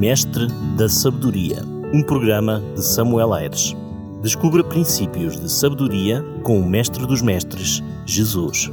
Mestre da Sabedoria, um programa de Samuel Aires. Descubra princípios de sabedoria com o Mestre dos Mestres, Jesus.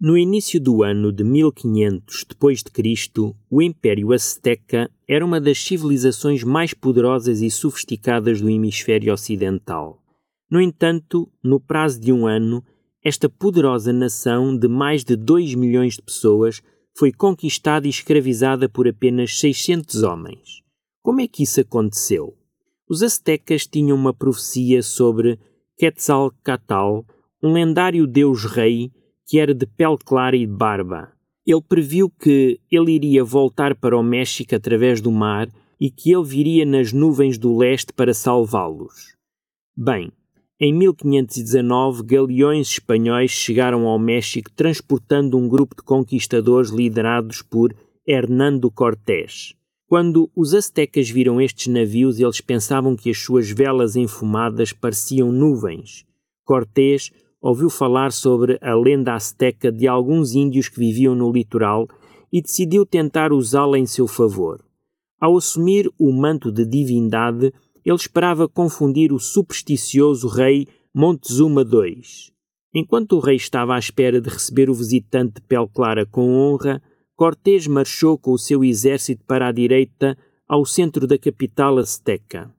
No início do ano de 1500 depois de Cristo, o Império Azteca era uma das civilizações mais poderosas e sofisticadas do hemisfério ocidental. No entanto, no prazo de um ano, esta poderosa nação de mais de 2 milhões de pessoas foi conquistada e escravizada por apenas 600 homens. Como é que isso aconteceu? Os aztecas tinham uma profecia sobre Quetzalcoatl, um lendário deus-rei que era de pele clara e de barba. Ele previu que ele iria voltar para o México através do mar e que ele viria nas nuvens do leste para salvá-los. Bem, em 1519, galeões espanhóis chegaram ao México transportando um grupo de conquistadores liderados por Hernando Cortés. Quando os aztecas viram estes navios, eles pensavam que as suas velas enfumadas pareciam nuvens. Cortés ouviu falar sobre a lenda azteca de alguns índios que viviam no litoral e decidiu tentar usá-la em seu favor. Ao assumir o manto de divindade, ele esperava confundir o supersticioso rei Montezuma II. Enquanto o rei estava à espera de receber o visitante de pele clara com honra, Cortés marchou com o seu exército para a direita ao centro da capital azteca.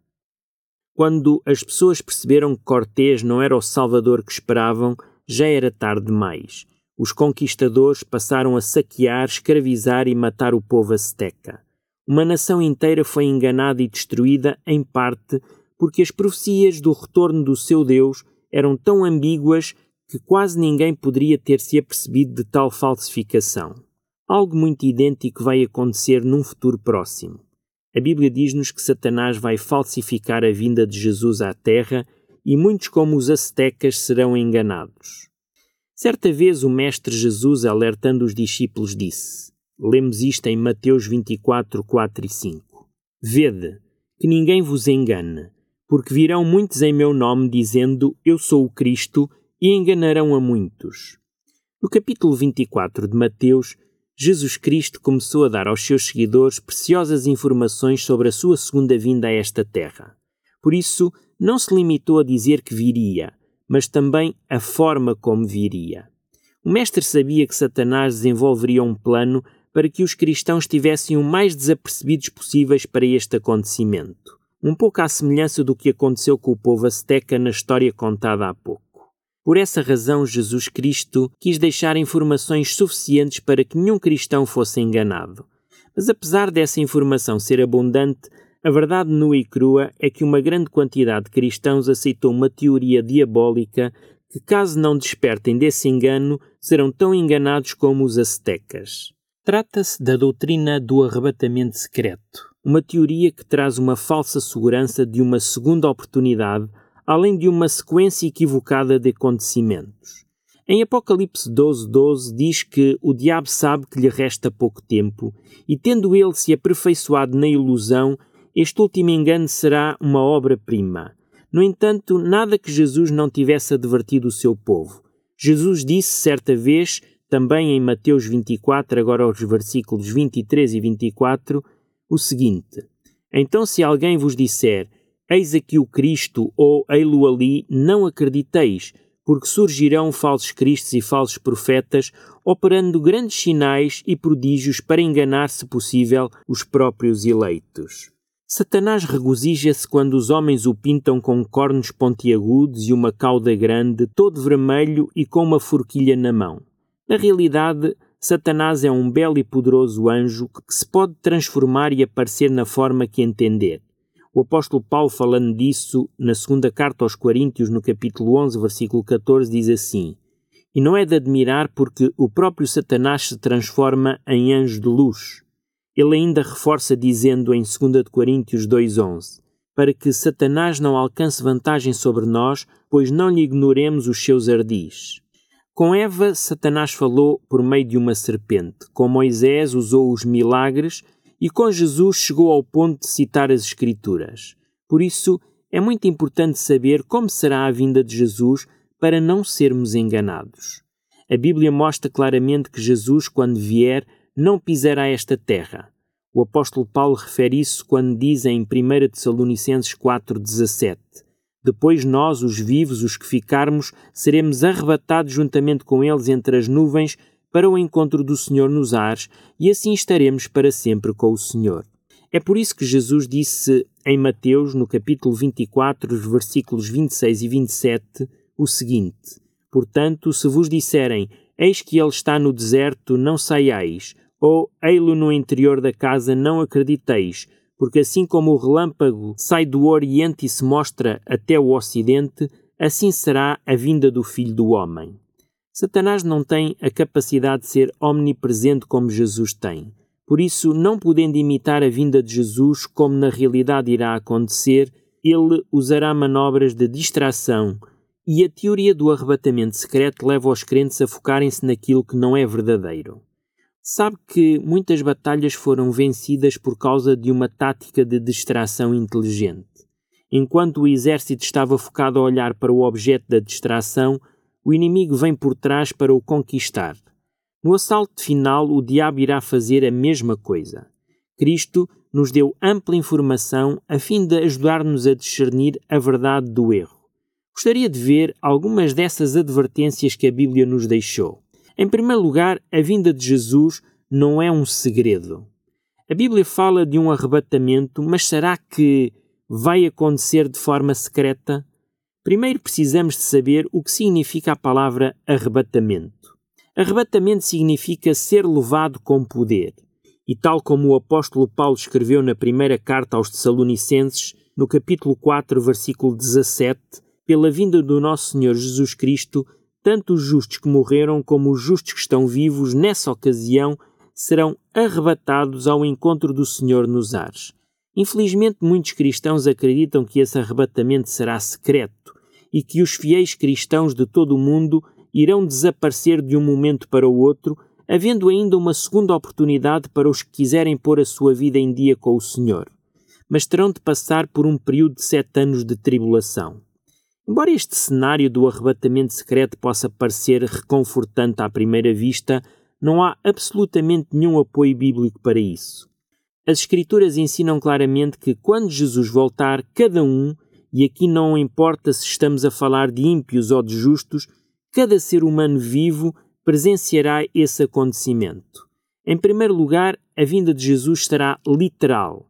Quando as pessoas perceberam que Cortés não era o salvador que esperavam, já era tarde demais. Os conquistadores passaram a saquear, escravizar e matar o povo azteca. Uma nação inteira foi enganada e destruída, em parte, porque as profecias do retorno do seu Deus eram tão ambíguas que quase ninguém poderia ter se apercebido de tal falsificação. Algo muito idêntico vai acontecer num futuro próximo. A Bíblia diz-nos que Satanás vai falsificar a vinda de Jesus à Terra e muitos, como os aztecas, serão enganados. Certa vez o Mestre Jesus, alertando os discípulos, disse: Lemos isto em Mateus 24, 4 e 5. Vede, que ninguém vos engane, porque virão muitos em meu nome dizendo Eu sou o Cristo, e enganarão a muitos. No capítulo 24 de Mateus, Jesus Cristo começou a dar aos seus seguidores preciosas informações sobre a sua segunda vinda a esta terra. Por isso, não se limitou a dizer que viria, mas também a forma como viria. O Mestre sabia que Satanás desenvolveria um plano para que os cristãos estivessem o mais desapercebidos possíveis para este acontecimento, um pouco à semelhança do que aconteceu com o povo azteca na história contada há pouco. Por essa razão, Jesus Cristo quis deixar informações suficientes para que nenhum cristão fosse enganado. Mas apesar dessa informação ser abundante, a verdade nua e crua é que uma grande quantidade de cristãos aceitou uma teoria diabólica que, caso não despertem desse engano, serão tão enganados como os aztecas. Trata-se da doutrina do arrebatamento secreto, uma teoria que traz uma falsa segurança de uma segunda oportunidade, além de uma sequência equivocada de acontecimentos. Em Apocalipse 12, 12 diz que o diabo sabe que lhe resta pouco tempo, e tendo ele se aperfeiçoado na ilusão, este último engano será uma obra-prima. No entanto, nada que Jesus não tivesse advertido o seu povo. Jesus disse certa vez também em Mateus 24, agora aos versículos 23 e 24, o seguinte: Então, se alguém vos disser, Eis aqui o Cristo, ou ei-lo ali, não acrediteis, porque surgirão falsos cristos e falsos profetas, operando grandes sinais e prodígios para enganar, se possível, os próprios eleitos. Satanás regozija-se quando os homens o pintam com cornos pontiagudos e uma cauda grande, todo vermelho e com uma forquilha na mão. Na realidade, Satanás é um belo e poderoso anjo que se pode transformar e aparecer na forma que entender. O apóstolo Paulo, falando disso na segunda carta aos Coríntios, no capítulo 11, versículo 14, diz assim: E não é de admirar porque o próprio Satanás se transforma em anjo de luz. Ele ainda reforça dizendo em 2 Coríntios 2,11: Para que Satanás não alcance vantagem sobre nós, pois não lhe ignoremos os seus ardis. Com Eva, Satanás falou por meio de uma serpente. Com Moisés, usou os milagres. E com Jesus, chegou ao ponto de citar as Escrituras. Por isso, é muito importante saber como será a vinda de Jesus para não sermos enganados. A Bíblia mostra claramente que Jesus, quando vier, não pisará esta terra. O apóstolo Paulo refere isso quando diz em 1 Tessalonicenses 4,17: Depois nós, os vivos, os que ficarmos, seremos arrebatados juntamente com eles entre as nuvens para o encontro do Senhor nos ares, e assim estaremos para sempre com o Senhor. É por isso que Jesus disse em Mateus, no capítulo 24, os versículos 26 e 27, o seguinte: Portanto, se vos disserem, eis que ele está no deserto, não saiais, ou ei-lo no interior da casa, não acrediteis, porque assim como o relâmpago sai do Oriente e se mostra até o Ocidente, assim será a vinda do Filho do Homem. Satanás não tem a capacidade de ser omnipresente como Jesus tem. Por isso, não podendo imitar a vinda de Jesus como na realidade irá acontecer, ele usará manobras de distração e a teoria do arrebatamento secreto leva os crentes a focarem-se naquilo que não é verdadeiro. Sabe que muitas batalhas foram vencidas por causa de uma tática de distração inteligente. Enquanto o exército estava focado a olhar para o objeto da distração, o inimigo vem por trás para o conquistar. No assalto final, o diabo irá fazer a mesma coisa. Cristo nos deu ampla informação a fim de ajudar-nos a discernir a verdade do erro. Gostaria de ver algumas dessas advertências que a Bíblia nos deixou. Em primeiro lugar, a vinda de Jesus não é um segredo. A Bíblia fala de um arrebatamento, mas será que vai acontecer de forma secreta? Primeiro precisamos de saber o que significa a palavra arrebatamento. Arrebatamento significa ser levado com poder. E tal como o apóstolo Paulo escreveu na primeira carta aos Tessalonicenses, no capítulo 4, versículo 17, pela vinda do nosso Senhor Jesus Cristo, tanto os justos que morreram como os justos que estão vivos nessa ocasião serão arrebatados ao encontro do Senhor nos ares. Infelizmente, muitos cristãos acreditam que esse arrebatamento será secreto e que os fiéis cristãos de todo o mundo irão desaparecer de um momento para o outro, havendo ainda uma segunda oportunidade para os que quiserem pôr a sua vida em dia com o Senhor. Mas terão de passar por um período de sete anos de tribulação. Embora este cenário do arrebatamento secreto possa parecer reconfortante à primeira vista, não há absolutamente nenhum apoio bíblico para isso. As Escrituras ensinam claramente que quando Jesus voltar, cada um, e aqui não importa se estamos a falar de ímpios ou de justos, cada ser humano vivo presenciará esse acontecimento. Em primeiro lugar, a vinda de Jesus será literal.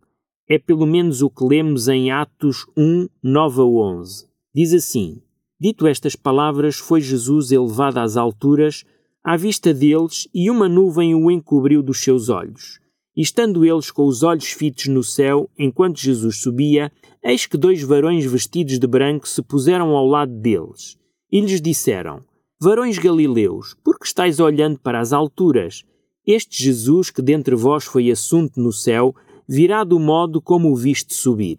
É pelo menos o que lemos em Atos 1, 9 a 11. Diz assim: Dito estas palavras, foi Jesus elevado às alturas, à vista deles, e uma nuvem o encobriu dos seus olhos. E estando eles com os olhos fitos no céu, enquanto Jesus subia, eis que dois varões vestidos de branco se puseram ao lado deles. E lhes disseram: Varões galileus, por que estáis olhando para as alturas? Este Jesus, que dentre vós foi assunto no céu, virá do modo como o viste subir.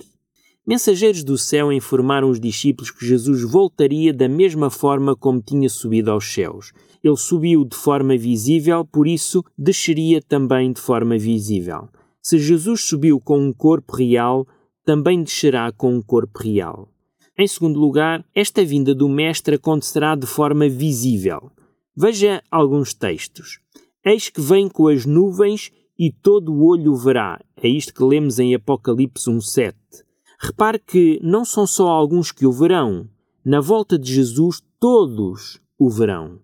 Mensageiros do céu informaram os discípulos que Jesus voltaria da mesma forma como tinha subido aos céus. Ele subiu de forma visível, por isso desceria também de forma visível. Se Jesus subiu com um corpo real, também descerá com um corpo real. Em segundo lugar, esta vinda do Mestre acontecerá de forma visível. Veja alguns textos. Eis que vem com as nuvens e todo o olho verá. É isto que lemos em Apocalipse 1,7. Repare que não são só alguns que o verão. Na volta de Jesus, todos o verão.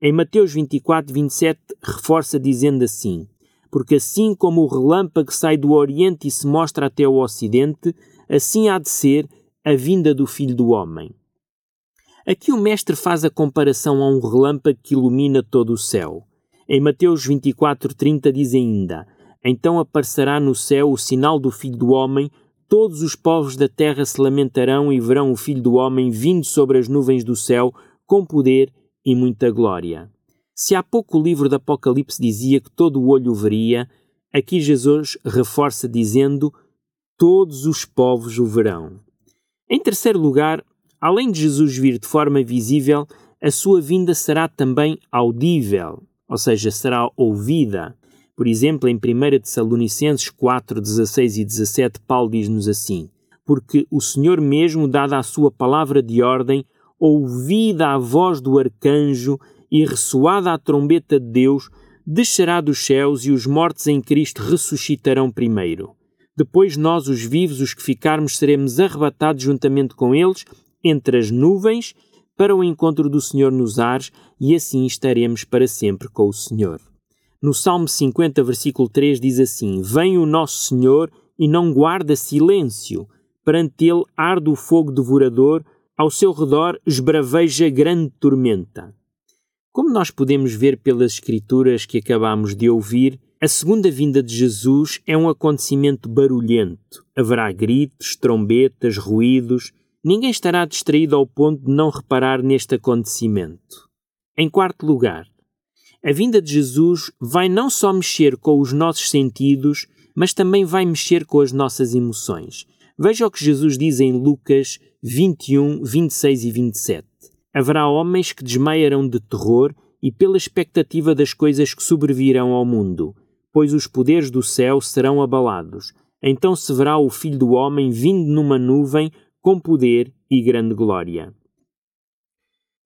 Em Mateus 24, 27, reforça dizendo assim: Porque assim como o relâmpago sai do Oriente e se mostra até o Ocidente, assim há de ser a vinda do Filho do Homem. Aqui o Mestre faz a comparação a um relâmpago que ilumina todo o céu. Em Mateus 24, 30 diz ainda: Então aparecerá no céu o sinal do Filho do Homem Todos os povos da terra se lamentarão e verão o Filho do Homem vindo sobre as nuvens do céu, com poder e muita glória. Se há pouco o livro do Apocalipse dizia que todo o olho o veria, aqui Jesus reforça dizendo: Todos os povos o verão. Em terceiro lugar, além de Jesus vir de forma visível, a sua vinda será também audível, ou seja, será ouvida. Por exemplo, em 1 Tessalonicenses 4, 16 e 17, Paulo diz-nos assim: Porque o Senhor mesmo, dada a sua palavra de ordem, ouvida a voz do arcanjo e ressoada a trombeta de Deus, descerá dos céus e os mortos em Cristo ressuscitarão primeiro. Depois nós, os vivos, os que ficarmos, seremos arrebatados juntamente com eles entre as nuvens para o encontro do Senhor nos ares e assim estaremos para sempre com o Senhor. No Salmo 50, versículo 3 diz assim: Vem o nosso Senhor e não guarda silêncio. Perante ele arde o fogo devorador, ao seu redor esbraveja grande tormenta. Como nós podemos ver pelas escrituras que acabamos de ouvir, a segunda vinda de Jesus é um acontecimento barulhento. Haverá gritos, trombetas, ruídos. Ninguém estará distraído ao ponto de não reparar neste acontecimento. Em quarto lugar, a vinda de Jesus vai não só mexer com os nossos sentidos, mas também vai mexer com as nossas emoções. Veja o que Jesus diz em Lucas 21, 26 e 27. Haverá homens que desmaiarão de terror e pela expectativa das coisas que sobrevirão ao mundo, pois os poderes do céu serão abalados. Então se verá o Filho do Homem vindo numa nuvem com poder e grande glória.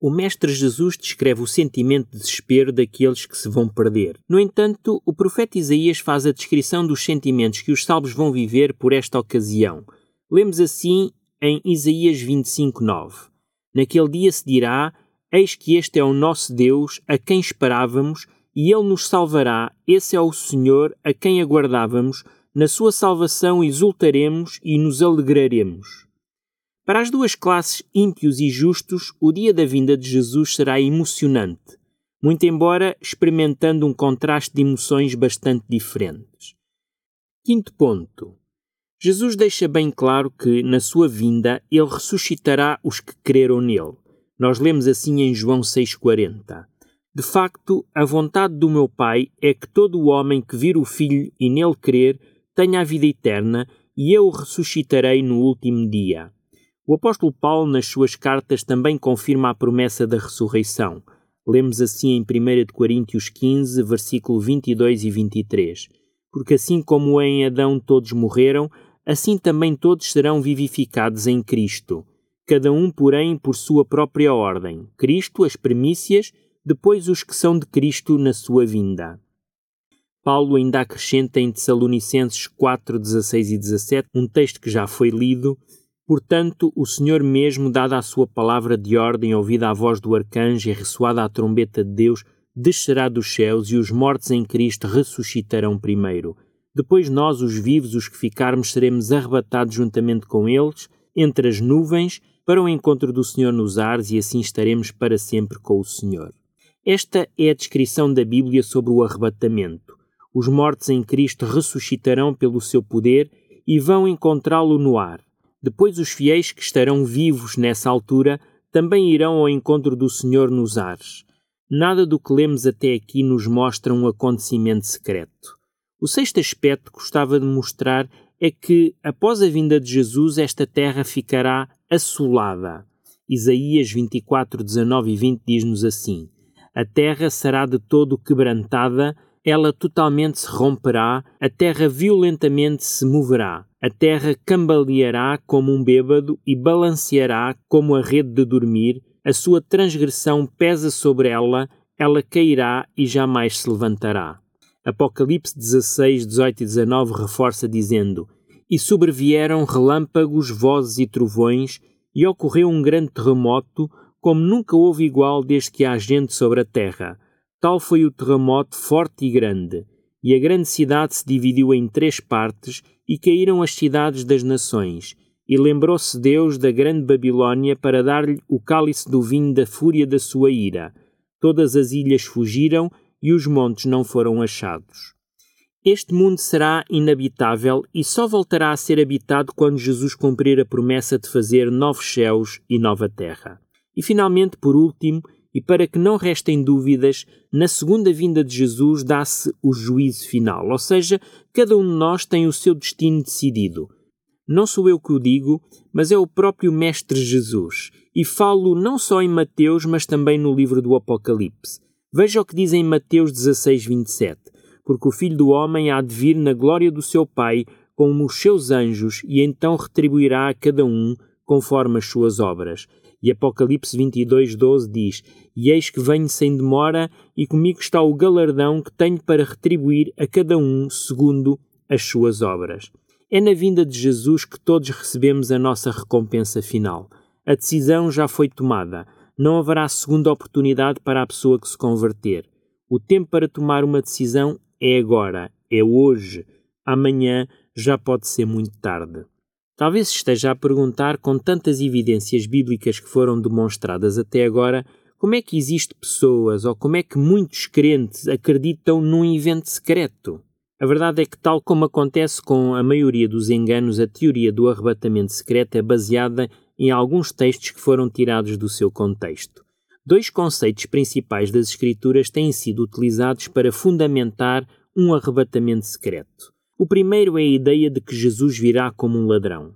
O Mestre Jesus descreve o sentimento de desespero daqueles que se vão perder. No entanto, o profeta Isaías faz a descrição dos sentimentos que os salvos vão viver por esta ocasião. Lemos assim em Isaías 25, 9. Naquele dia se dirá: Eis que este é o nosso Deus, a quem esperávamos, e ele nos salvará. Esse é o Senhor, a quem aguardávamos. Na sua salvação exultaremos e nos alegraremos. Para as duas classes, ímpios e justos, o dia da vinda de Jesus será emocionante, muito embora experimentando um contraste de emoções bastante diferentes. Quinto ponto. Jesus deixa bem claro que, na sua vinda, ele ressuscitará os que creram nele. Nós lemos assim em João 6,40. De facto, a vontade do meu Pai é que todo o homem que vir o Filho e nele crer tenha a vida eterna, e eu o ressuscitarei no último dia. O apóstolo Paulo, nas suas cartas, também confirma a promessa da ressurreição. Lemos assim em 1 Coríntios 15, versículo 22 e 23. Porque assim como em Adão todos morreram, assim também todos serão vivificados em Cristo, cada um, porém, por sua própria ordem. Cristo, as primícias, depois os que são de Cristo na sua vinda. Paulo ainda acrescenta em Tessalonicenses 4, 16 e 17, um texto que já foi lido, Portanto, o Senhor mesmo, dada a sua palavra de ordem, ouvida a voz do arcanjo e ressoada a trombeta de Deus, descerá dos céus e os mortos em Cristo ressuscitarão primeiro. Depois nós, os vivos, os que ficarmos, seremos arrebatados juntamente com eles, entre as nuvens, para o encontro do Senhor nos ares, e assim estaremos para sempre com o Senhor. Esta é a descrição da Bíblia sobre o arrebatamento. Os mortos em Cristo ressuscitarão pelo seu poder e vão encontrá-lo no ar. Depois, os fiéis que estarão vivos nessa altura também irão ao encontro do Senhor nos ares. Nada do que lemos até aqui nos mostra um acontecimento secreto. O sexto aspecto que gostava de mostrar é que, após a vinda de Jesus, esta terra ficará assolada. Isaías 24, 19 e 20 diz-nos assim: A terra será de todo quebrantada, ela totalmente se romperá, a terra violentamente se moverá. A terra cambaleará como um bêbado e balanceará como a rede de dormir, a sua transgressão pesa sobre ela, ela cairá e jamais se levantará. Apocalipse 16, 18 e 19 reforça dizendo: E sobrevieram relâmpagos, vozes e trovões, e ocorreu um grande terremoto, como nunca houve igual desde que há gente sobre a terra. Tal foi o terremoto forte e grande. E a grande cidade se dividiu em três partes, e caíram as cidades das nações. E lembrou-se Deus da grande Babilônia para dar-lhe o cálice do vinho da fúria da sua ira. Todas as ilhas fugiram e os montes não foram achados. Este mundo será inabitável e só voltará a ser habitado quando Jesus cumprir a promessa de fazer novos céus e nova terra. E finalmente, por último, e para que não restem dúvidas, na segunda vinda de Jesus dá-se o juízo final, ou seja, cada um de nós tem o seu destino decidido. Não sou eu que o digo, mas é o próprio Mestre Jesus, e falo não só em Mateus, mas também no livro do Apocalipse. Veja o que diz em Mateus 16, 27. Porque o Filho do Homem há de vir na glória do seu Pai com os seus anjos e então retribuirá a cada um conforme as suas obras. E Apocalipse 22, 12 diz: E eis que venho sem demora, e comigo está o galardão que tenho para retribuir a cada um segundo as suas obras. É na vinda de Jesus que todos recebemos a nossa recompensa final. A decisão já foi tomada. Não haverá segunda oportunidade para a pessoa que se converter. O tempo para tomar uma decisão é agora, é hoje. Amanhã já pode ser muito tarde. Talvez esteja a perguntar, com tantas evidências bíblicas que foram demonstradas até agora, como é que existe pessoas ou como é que muitos crentes acreditam num evento secreto? A verdade é que, tal como acontece com a maioria dos enganos, a teoria do arrebatamento secreto é baseada em alguns textos que foram tirados do seu contexto. Dois conceitos principais das Escrituras têm sido utilizados para fundamentar um arrebatamento secreto. O primeiro é a ideia de que Jesus virá como um ladrão.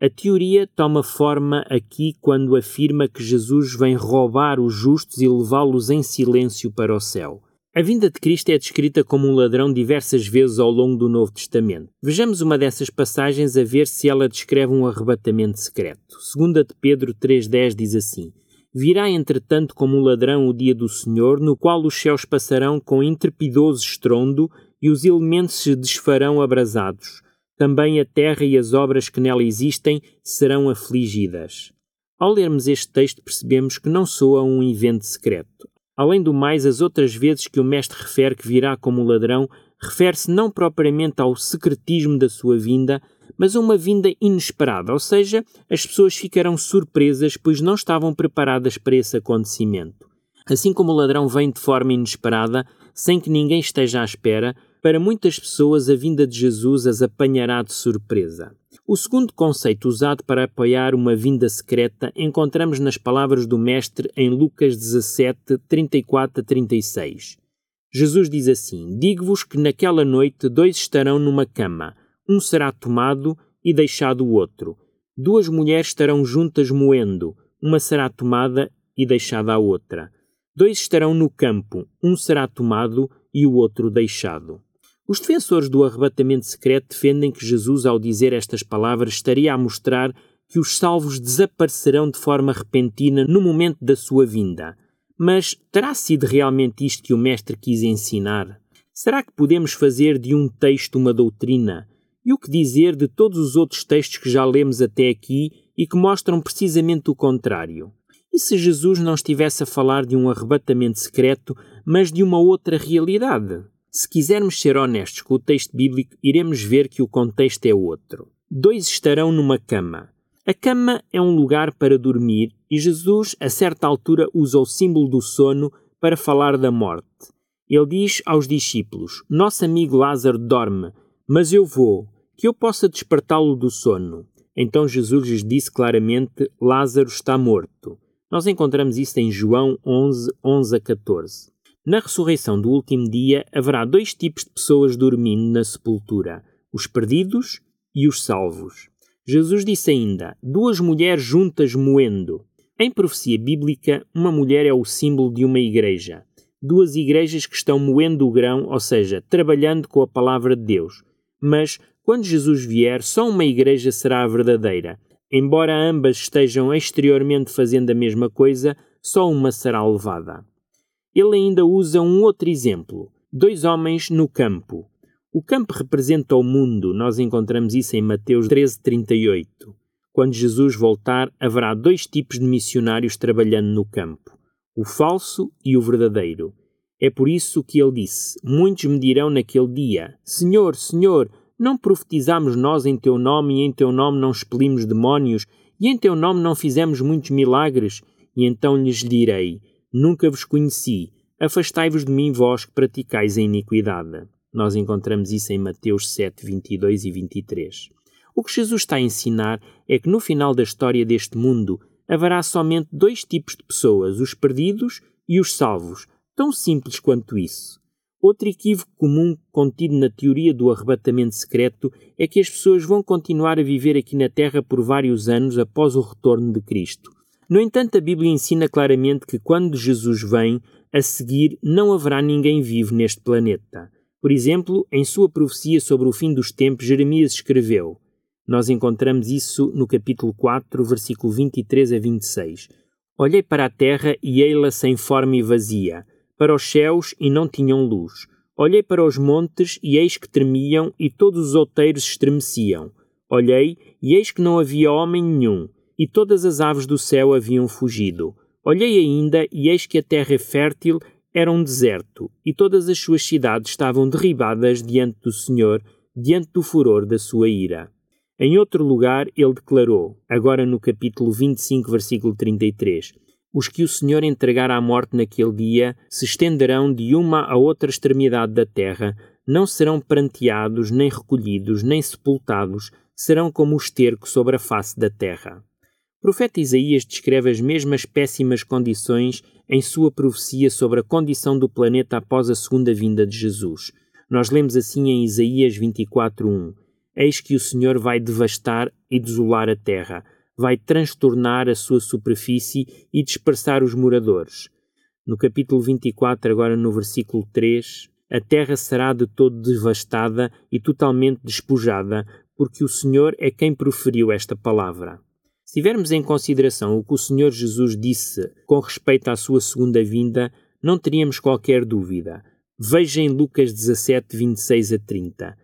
A teoria toma forma aqui quando afirma que Jesus vem roubar os justos e levá-los em silêncio para o céu. A vinda de Cristo é descrita como um ladrão diversas vezes ao longo do Novo Testamento. Vejamos uma dessas passagens a ver se ela descreve um arrebatamento secreto. Segunda de Pedro 3:10 diz assim: Virá entretanto como um ladrão o dia do Senhor, no qual os céus passarão com intrepidoso estrondo e os elementos se desfarão abrasados. Também a terra e as obras que nela existem serão afligidas. Ao lermos este texto, percebemos que não soa um evento secreto. Além do mais, as outras vezes que o Mestre refere que virá como ladrão, refere-se não propriamente ao secretismo da sua vinda, mas a uma vinda inesperada, ou seja, as pessoas ficarão surpresas pois não estavam preparadas para esse acontecimento. Assim como o ladrão vem de forma inesperada, sem que ninguém esteja à espera, para muitas pessoas, a vinda de Jesus as apanhará de surpresa. O segundo conceito usado para apoiar uma vinda secreta encontramos nas palavras do Mestre em Lucas 17, 34 a 36. Jesus diz assim: Digo-vos que naquela noite dois estarão numa cama, um será tomado e deixado o outro. Duas mulheres estarão juntas moendo, uma será tomada e deixada a outra. Dois estarão no campo, um será tomado e o outro deixado. Os defensores do arrebatamento secreto defendem que Jesus, ao dizer estas palavras, estaria a mostrar que os salvos desaparecerão de forma repentina no momento da sua vinda. Mas terá sido realmente isto que o Mestre quis ensinar? Será que podemos fazer de um texto uma doutrina? E o que dizer de todos os outros textos que já lemos até aqui e que mostram precisamente o contrário? E se Jesus não estivesse a falar de um arrebatamento secreto, mas de uma outra realidade? Se quisermos ser honestos com o texto bíblico, iremos ver que o contexto é outro. Dois estarão numa cama. A cama é um lugar para dormir e Jesus, a certa altura, usa o símbolo do sono para falar da morte. Ele diz aos discípulos: Nosso amigo Lázaro dorme, mas eu vou, que eu possa despertá-lo do sono. Então Jesus lhes disse claramente: Lázaro está morto. Nós encontramos isso em João 11, 11 a 14. Na ressurreição do último dia haverá dois tipos de pessoas dormindo na sepultura: os perdidos e os salvos. Jesus disse ainda: duas mulheres juntas moendo. Em profecia bíblica, uma mulher é o símbolo de uma igreja. Duas igrejas que estão moendo o grão, ou seja, trabalhando com a palavra de Deus. Mas, quando Jesus vier, só uma igreja será a verdadeira. Embora ambas estejam exteriormente fazendo a mesma coisa, só uma será levada. Ele ainda usa um outro exemplo: dois homens no campo. O campo representa o mundo, nós encontramos isso em Mateus 13:38. Quando Jesus voltar, haverá dois tipos de missionários trabalhando no campo: o falso e o verdadeiro. É por isso que ele disse: Muitos me dirão naquele dia: Senhor, Senhor, não profetizamos nós em teu nome e em teu nome não expelimos demónios e em teu nome não fizemos muitos milagres? E então lhes direi: Nunca vos conheci. Afastai-vos de mim, vós que praticais a iniquidade. Nós encontramos isso em Mateus 7, 22 e 23. O que Jesus está a ensinar é que no final da história deste mundo haverá somente dois tipos de pessoas, os perdidos e os salvos. Tão simples quanto isso. Outro equívoco comum contido na teoria do arrebatamento secreto é que as pessoas vão continuar a viver aqui na Terra por vários anos após o retorno de Cristo. No entanto, a Bíblia ensina claramente que quando Jesus vem, a seguir não haverá ninguém vivo neste planeta. Por exemplo, em sua profecia sobre o fim dos tempos, Jeremias escreveu: Nós encontramos isso no capítulo 4, versículo 23 a 26. Olhei para a terra e ei-la sem forma e vazia, para os céus e não tinham luz. Olhei para os montes e eis que tremiam e todos os outeiros estremeciam. Olhei e eis que não havia homem nenhum, e todas as aves do céu haviam fugido. Olhei ainda e eis que a terra fértil era um deserto, e todas as suas cidades estavam derribadas diante do Senhor, diante do furor da sua ira. Em outro lugar, ele declarou, agora no capítulo 25, versículo 33, os que o Senhor entregar à morte naquele dia se estenderão de uma a outra extremidade da terra, não serão pranteados, nem recolhidos, nem sepultados, serão como o esterco sobre a face da terra. Profeta Isaías descreve as mesmas péssimas condições em sua profecia sobre a condição do planeta após a segunda vinda de Jesus. Nós lemos assim em Isaías 24:1: Eis que o Senhor vai devastar e desolar a terra, vai transtornar a sua superfície e dispersar os moradores. No capítulo 24, agora no versículo 3, a terra será de todo devastada e totalmente despojada, porque o Senhor é quem proferiu esta palavra. Se tivermos em consideração o que o Senhor Jesus disse com respeito à sua segunda vinda, não teríamos qualquer dúvida. Veja em Lucas 17, 26 a 30.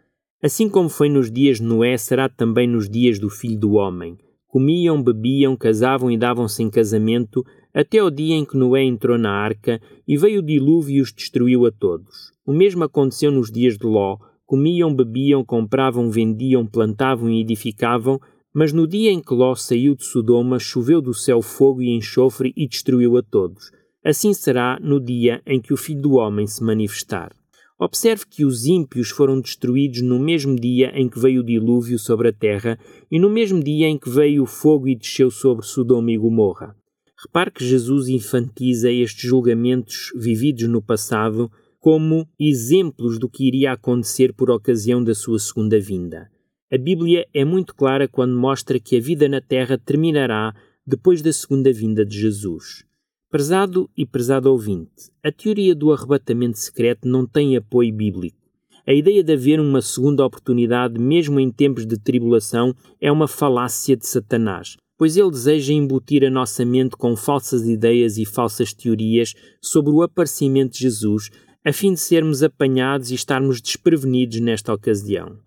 Assim como foi nos dias de Noé, será também nos dias do Filho do Homem. Comiam, bebiam, casavam e davam-se em casamento, até o dia em que Noé entrou na arca e veio o dilúvio e os destruiu a todos. O mesmo aconteceu nos dias de Ló. Comiam, bebiam, compravam, vendiam, plantavam e edificavam, mas no dia em que Ló saiu de Sodoma, choveu do céu fogo e enxofre e destruiu a todos. Assim será no dia em que o Filho do Homem se manifestar. Observe que os ímpios foram destruídos no mesmo dia em que veio o dilúvio sobre a terra e no mesmo dia em que veio o fogo e desceu sobre Sodoma e Gomorra. Repare que Jesus infantiza estes julgamentos vividos no passado como exemplos do que iria acontecer por ocasião da sua segunda vinda. A Bíblia é muito clara quando mostra que a vida na Terra terminará depois da segunda vinda de Jesus. Prezado e prezado ouvinte, a teoria do arrebatamento secreto não tem apoio bíblico. A ideia de haver uma segunda oportunidade, mesmo em tempos de tribulação, é uma falácia de Satanás, pois ele deseja embutir a nossa mente com falsas ideias e falsas teorias sobre o aparecimento de Jesus, a fim de sermos apanhados e estarmos desprevenidos nesta ocasião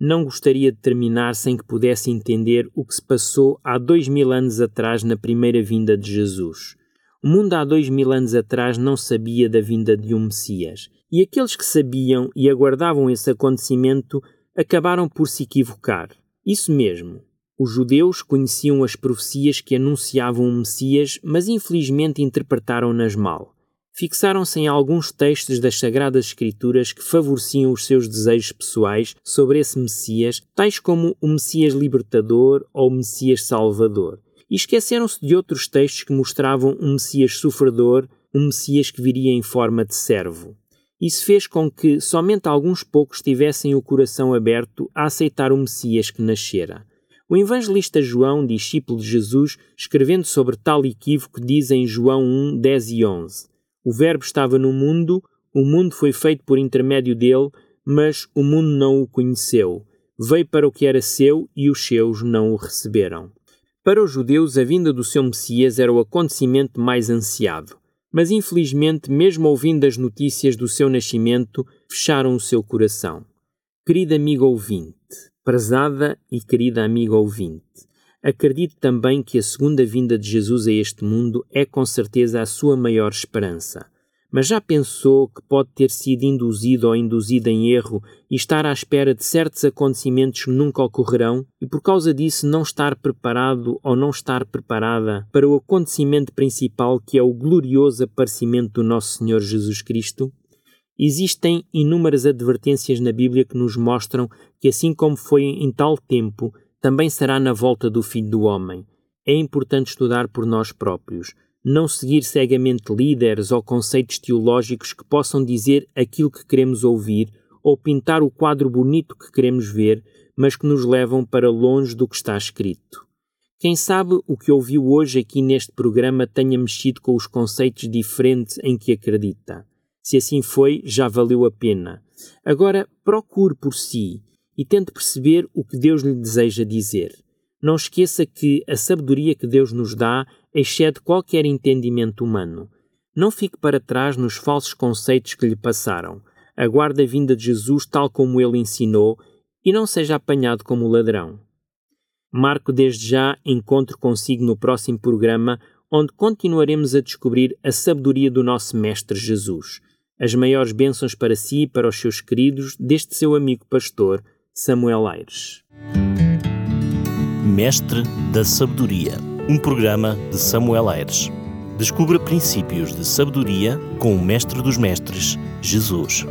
não gostaria de terminar sem que pudesse entender o que se passou há dois mil anos atrás na primeira vinda de Jesus. O mundo há dois mil anos atrás não sabia da vinda de um Messias, e aqueles que sabiam e aguardavam esse acontecimento acabaram por se equivocar. Isso mesmo. Os judeus conheciam as profecias que anunciavam o Messias, mas infelizmente interpretaram-nas mal fixaram-se em alguns textos das Sagradas Escrituras que favoreciam os seus desejos pessoais sobre esse Messias, tais como o Messias Libertador ou o Messias Salvador, e esqueceram-se de outros textos que mostravam um Messias sofredor, um Messias que viria em forma de servo. Isso fez com que somente alguns poucos tivessem o coração aberto a aceitar o Messias que nascera. O evangelista João, discípulo de Jesus, escrevendo sobre tal equívoco, diz em João 1, 10 e 11: o Verbo estava no mundo, o mundo foi feito por intermédio dele, mas o mundo não o conheceu. Veio para o que era seu e os seus não o receberam. Para os judeus, a vinda do seu Messias era o acontecimento mais ansiado. Mas infelizmente, mesmo ouvindo as notícias do seu nascimento, fecharam o seu coração. Querida amiga ouvinte, prezada e querida amiga ouvinte, Acredito também que a segunda vinda de Jesus a este mundo é com certeza a sua maior esperança. Mas já pensou que pode ter sido induzido ou induzida em erro e estar à espera de certos acontecimentos que nunca ocorrerão e por causa disso não estar preparado ou não estar preparada para o acontecimento principal que é o glorioso aparecimento do nosso Senhor Jesus Cristo? Existem inúmeras advertências na Bíblia que nos mostram que, assim como foi em tal tempo, também será na volta do Filho do Homem. É importante estudar por nós próprios, não seguir cegamente líderes ou conceitos teológicos que possam dizer aquilo que queremos ouvir ou pintar o quadro bonito que queremos ver, mas que nos levam para longe do que está escrito. Quem sabe o que ouviu hoje aqui neste programa tenha mexido com os conceitos diferentes em que acredita. Se assim foi, já valeu a pena. Agora, procure por si e tente perceber o que Deus lhe deseja dizer. Não esqueça que a sabedoria que Deus nos dá excede qualquer entendimento humano. Não fique para trás nos falsos conceitos que lhe passaram. Aguarde a vinda de Jesus tal como ele ensinou e não seja apanhado como ladrão. Marco desde já encontro consigo no próximo programa, onde continuaremos a descobrir a sabedoria do nosso Mestre Jesus. As maiores bênçãos para si e para os seus queridos, deste seu amigo pastor, Samuel Aires. Mestre da Sabedoria, um programa de Samuel Aires. Descubra princípios de sabedoria com o Mestre dos Mestres, Jesus.